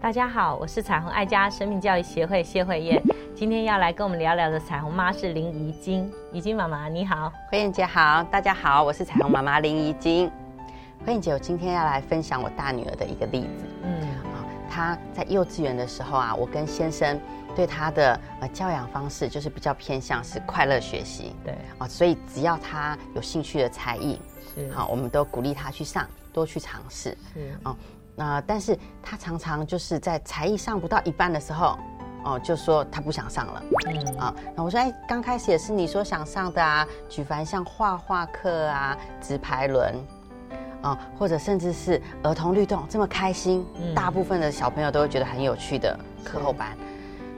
大家好，我是彩虹爱家生命教育协会谢慧燕，今天要来跟我们聊聊的彩虹妈是林怡晶，怡晶妈妈你好，慧燕姐好，大家好，我是彩虹妈妈林怡晶。慧燕姐，我今天要来分享我大女儿的一个例子。嗯，啊，她在幼稚园的时候啊，我跟先生对他的呃教养方式就是比较偏向是快乐学习。对，啊，所以只要他有兴趣的才艺，是好，我们都鼓励他去上，多去尝试。是啊。那但是他常常就是在才艺上不到一半的时候，哦，就说他不想上了。嗯啊，那我说，哎，刚开始也是你说想上的啊，举凡像画画课啊、直排轮，啊，或者甚至是儿童律动这么开心，大部分的小朋友都会觉得很有趣的课后班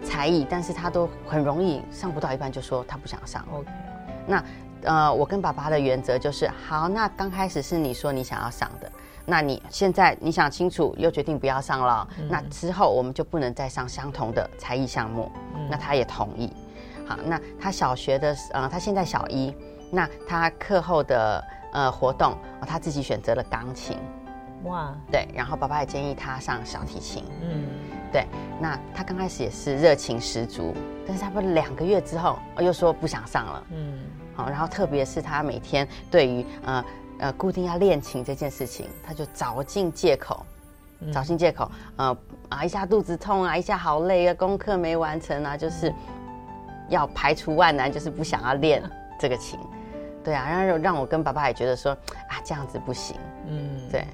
才艺，但是他都很容易上不到一半就说他不想上。OK，那呃，我跟爸爸的原则就是，好，那刚开始是你说你想要上的。那你现在你想清楚，又决定不要上了，那之后我们就不能再上相同的才艺项目。那他也同意。好，那他小学的呃，他现在小一，那他课后的呃活动，他自己选择了钢琴。哇，对，然后爸爸也建议他上小提琴。嗯，对，那他刚开始也是热情十足，但是差不多两个月之后又说不想上了。嗯，好，然后特别是他每天对于呃。呃，固定要练琴这件事情，他就找尽借口，找尽借口，呃啊，一下肚子痛啊，一下好累啊，功课没完成啊，就是要排除万难，就是不想要练这个琴，对啊，然后让我跟爸爸也觉得说啊，这样子不行，嗯，对。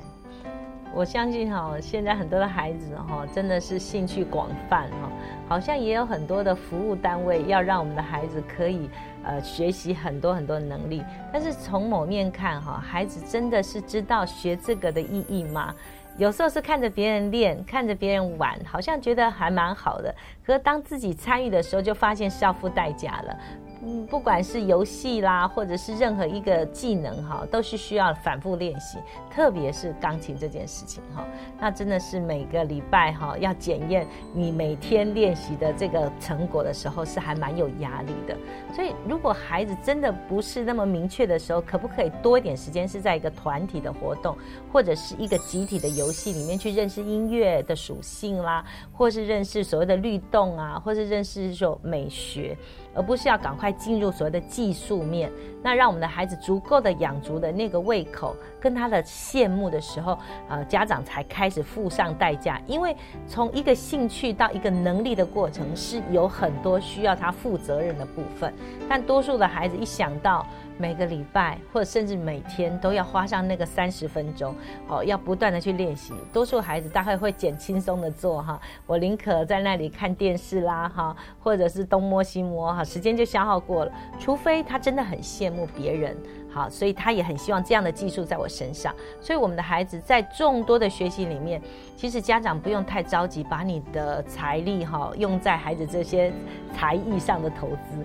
我相信哈，现在很多的孩子哈，真的是兴趣广泛哈，好像也有很多的服务单位要让我们的孩子可以呃学习很多很多能力。但是从某面看哈，孩子真的是知道学这个的意义吗？有时候是看着别人练，看着别人玩，好像觉得还蛮好的。可是当自己参与的时候，就发现是要付代价了。嗯，不管是游戏啦，或者是任何一个技能哈，都是需要反复练习。特别是钢琴这件事情哈，那真的是每个礼拜哈要检验你每天练习的这个成果的时候，是还蛮有压力的。所以，如果孩子真的不是那么明确的时候，可不可以多一点时间是在一个团体的活动，或者是一个集体的游戏里面去认识音乐的属性啦，或是认识所谓的律动啊，或是认识说美学。而不是要赶快进入所谓的技术面，那让我们的孩子足够的养足的那个胃口跟他的羡慕的时候，呃，家长才开始付上代价，因为从一个兴趣到一个能力的过程是有很多需要他负责任的部分，但多数的孩子一想到。每个礼拜或者甚至每天都要花上那个三十分钟，哦，要不断的去练习。多数孩子大概会捡轻松的做哈，我宁可在那里看电视啦哈，或者是东摸西摸哈，时间就消耗过了。除非他真的很羡慕别人。好，所以他也很希望这样的技术在我身上。所以我们的孩子在众多的学习里面，其实家长不用太着急，把你的财力哈用在孩子这些才艺上的投资，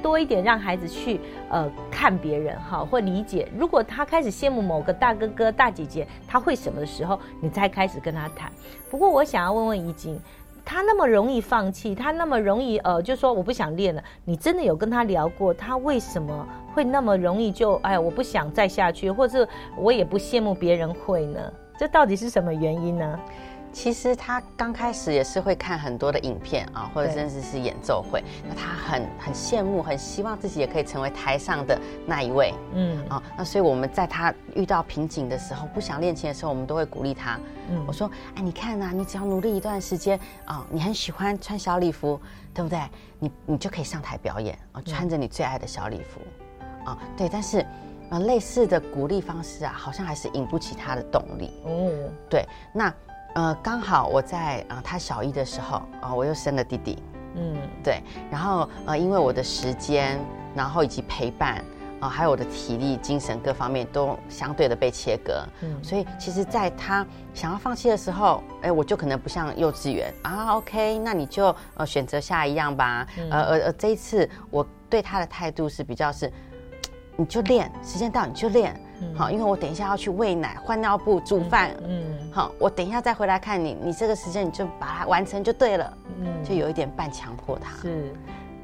多一点让孩子去呃看别人哈，或理解。如果他开始羡慕某个大哥哥大姐姐他会什么的时候，你再开始跟他谈。不过我想要问问怡静。他那么容易放弃，他那么容易呃，就说我不想练了。你真的有跟他聊过，他为什么会那么容易就哎，我不想再下去，或者我也不羡慕别人会呢？这到底是什么原因呢？其实他刚开始也是会看很多的影片啊，或者甚至是演奏会。那他很很羡慕，很希望自己也可以成为台上的那一位。嗯啊，那所以我们在他遇到瓶颈的时候，不想练琴的时候，我们都会鼓励他。嗯，我说，哎，你看啊，你只要努力一段时间啊，你很喜欢穿小礼服，对不对？你你就可以上台表演啊，穿着你最爱的小礼服。啊，对，但是啊，类似的鼓励方式啊，好像还是引不起他的动力。哦，对，那。呃，刚好我在啊，他小一的时候啊，我又生了弟弟，嗯，对，然后呃，因为我的时间，然后以及陪伴啊，还有我的体力、精神各方面都相对的被切割，嗯，所以其实，在他想要放弃的时候，哎，我就可能不像幼稚园啊，OK，那你就呃选择下一样吧，呃呃呃，这一次我对他的态度是比较是，你就练，时间到你就练。好，因为我等一下要去喂奶、换尿布、煮饭。嗯，好，我等一下再回来看你，你这个时间你就把它完成就对了。嗯，就有一点半强迫他。是，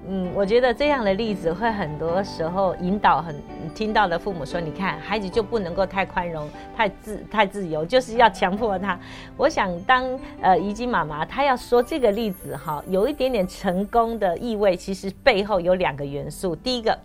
嗯，我觉得这样的例子会很多时候引导很听到的父母说，你看孩子就不能够太宽容、太自、太自由，就是要强迫他。我想当呃怡金妈妈，她要说这个例子哈，有一点点成功的意味，其实背后有两个元素，第一个。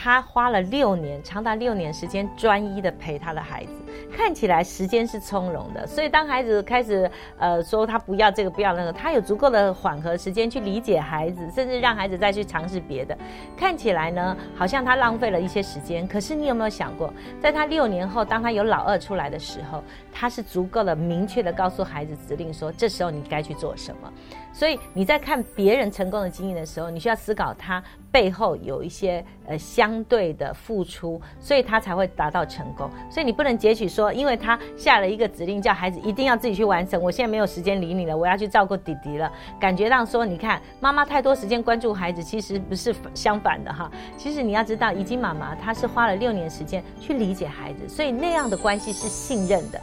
他花了六年，长达六年时间，专一的陪他的孩子，看起来时间是从容的。所以当孩子开始呃说他不要这个不要那个，他有足够的缓和时间去理解孩子，甚至让孩子再去尝试别的。看起来呢，好像他浪费了一些时间。可是你有没有想过，在他六年后，当他有老二出来的时候，他是足够的明确的告诉孩子指令说，这时候你该去做什么。所以你在看别人成功的经验的时候，你需要思考他背后有一些呃相对的付出，所以他才会达到成功。所以你不能截取说，因为他下了一个指令，叫孩子一定要自己去完成。我现在没有时间理你了，我要去照顾弟弟了。感觉到说，你看妈妈太多时间关注孩子，其实不是相反的哈。其实你要知道，已经妈妈她是花了六年时间去理解孩子，所以那样的关系是信任的。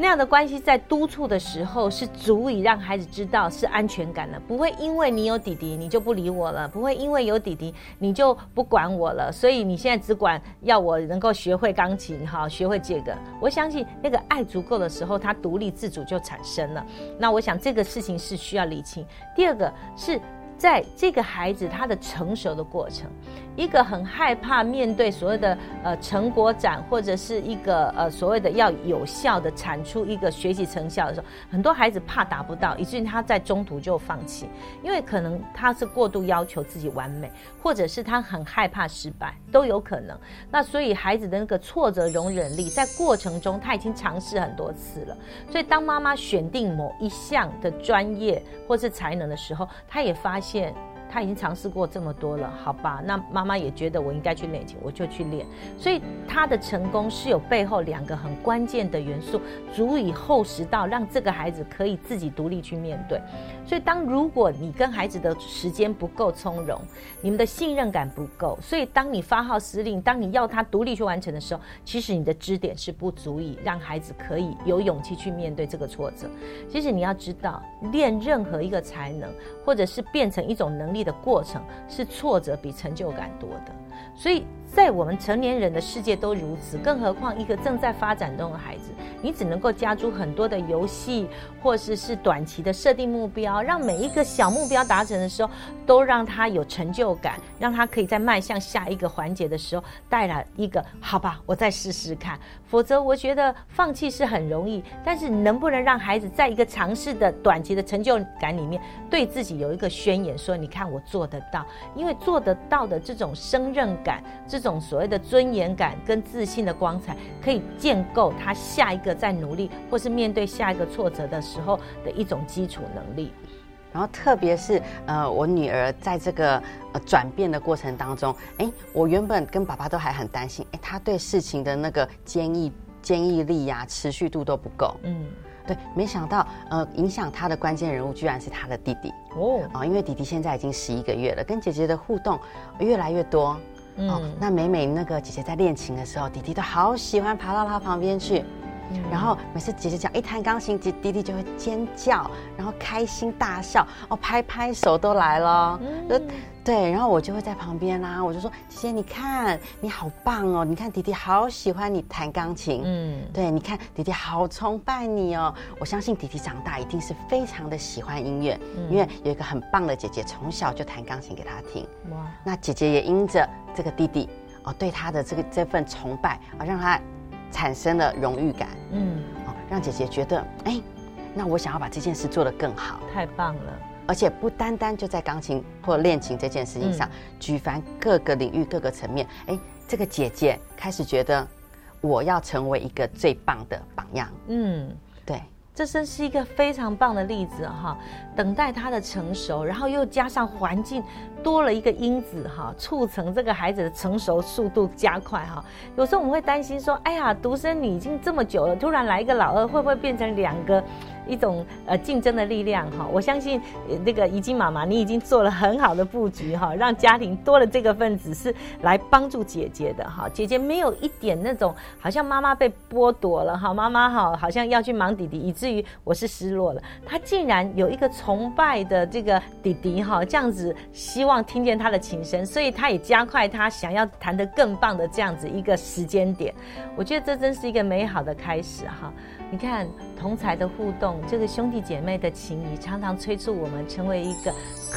那样的关系在督促的时候是足以让孩子知道是安全感的，不会因为你有弟弟你就不理我了，不会因为有弟弟你就不管我了。所以你现在只管要我能够学会钢琴，哈，学会这个。我相信那个爱足够的时候，他独立自主就产生了。那我想这个事情是需要理清。第二个是。在这个孩子他的成熟的过程，一个很害怕面对所谓的呃成果展，或者是一个呃所谓的要有效的产出一个学习成效的时候，很多孩子怕达不到，以至于他在中途就放弃，因为可能他是过度要求自己完美，或者是他很害怕失败，都有可能。那所以孩子的那个挫折容忍力，在过程中他已经尝试很多次了，所以当妈妈选定某一项的专业或是才能的时候，他也发现。他已经尝试过这么多了，好吧？那妈妈也觉得我应该去练琴，我就去练。所以他的成功是有背后两个很关键的元素，足以厚实到让这个孩子可以自己独立去面对。所以当如果你跟孩子的时间不够从容，你们的信任感不够，所以当你发号施令，当你要他独立去完成的时候，其实你的支点是不足以让孩子可以有勇气去面对这个挫折。其实你要知道，练任何一个才能，或者是变成一种能力。的过程是挫折比成就感多的，所以。在我们成年人的世界都如此，更何况一个正在发展中的孩子，你只能够加诸很多的游戏，或者是短期的设定目标，让每一个小目标达成的时候，都让他有成就感，让他可以在迈向下一个环节的时候带来一个好吧，我再试试看。否则，我觉得放弃是很容易，但是能不能让孩子在一个尝试的短期的成就感里面，对自己有一个宣言，说你看我做得到，因为做得到的这种胜任感，这。种所谓的尊严感跟自信的光彩，可以建构他下一个在努力或是面对下一个挫折的时候的一种基础能力。然后，特别是呃，我女儿在这个呃转变的过程当中，哎，我原本跟爸爸都还很担心，哎，她对事情的那个坚毅坚毅力呀、持续度都不够。嗯，对，没想到呃，影响他的关键人物居然是他的弟弟哦啊，因为弟弟现在已经十一个月了，跟姐姐的互动越来越多。哦，那每每那个姐姐在练琴的时候，弟弟都好喜欢爬到她旁边去，然后每次姐姐讲一弹钢琴，姐弟弟就会尖叫，然后开心大笑，哦，拍拍手都来了。对，然后我就会在旁边啦，我就说姐姐，你看你好棒哦，你看弟弟好喜欢你弹钢琴，嗯，对，你看弟弟好崇拜你哦，我相信弟弟长大一定是非常的喜欢音乐，因为有一个很棒的姐姐从小就弹钢琴给他听，哇，那姐姐也因着这个弟弟哦对他的这个这份崇拜啊，让他产生了荣誉感，嗯，哦，让姐姐觉得哎，那我想要把这件事做得更好，太棒了。而且不单单就在钢琴或练琴这件事情上，举凡各个领域、各个层面，哎，这个姐姐开始觉得我要成为一个最棒的榜样。嗯，对。这真是一个非常棒的例子哈，等待他的成熟，然后又加上环境多了一个因子哈，促成这个孩子的成熟速度加快哈。有时候我们会担心说，哎呀，独生女已经这么久了，突然来一个老二，会不会变成两个一种呃竞争的力量哈。我相信那个怡经妈妈，你已经做了很好的布局哈，让家庭多了这个分子是来帮助姐姐的哈。姐姐没有一点那种好像妈妈被剥夺了哈，妈妈哈好像要去忙弟弟，以至于我是失落了。她竟然有一个崇拜的这个弟弟哈，这样子希望听见他的琴声，所以他也加快他想要弹得更棒的这样子一个时间点。我觉得这真是一个美好的开始哈。你看同才的互动，这个兄弟姐妹的情谊，常常催促我们成为一个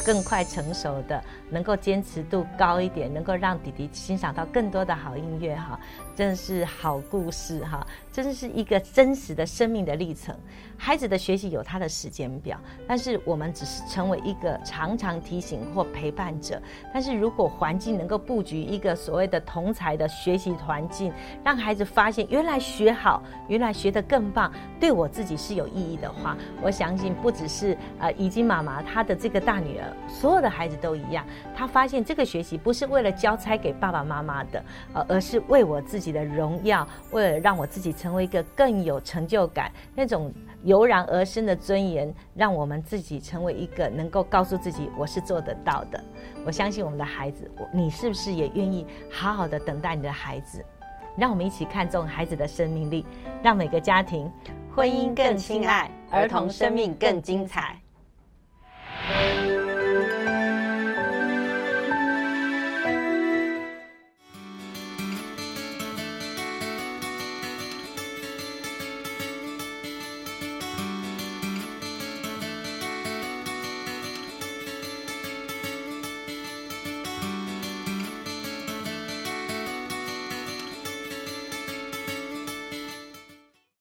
更快成熟的，能够坚持度高一点，能够让弟弟欣赏到更多的好音乐哈。真的是好故事哈，真是一个真实的生命的历程。孩子的学习有他的时间表，但是我们只是成为一个常常提醒或陪伴者。但是如果环境能够布局一个所谓的同才的学习环境，让孩子发现原来学好，原来学得更棒，对我自己是有意义的话，我相信不只是呃已经妈妈她的这个大女儿，所有的孩子都一样。她发现这个学习不是为了交差给爸爸妈妈的，呃，而是为我。自己的荣耀，为了让我自己成为一个更有成就感、那种油然而生的尊严，让我们自己成为一个能够告诉自己我是做得到的。我相信我们的孩子，你是不是也愿意好好的等待你的孩子？让我们一起看重孩子的生命力，让每个家庭婚姻更亲爱，儿童生命更精彩。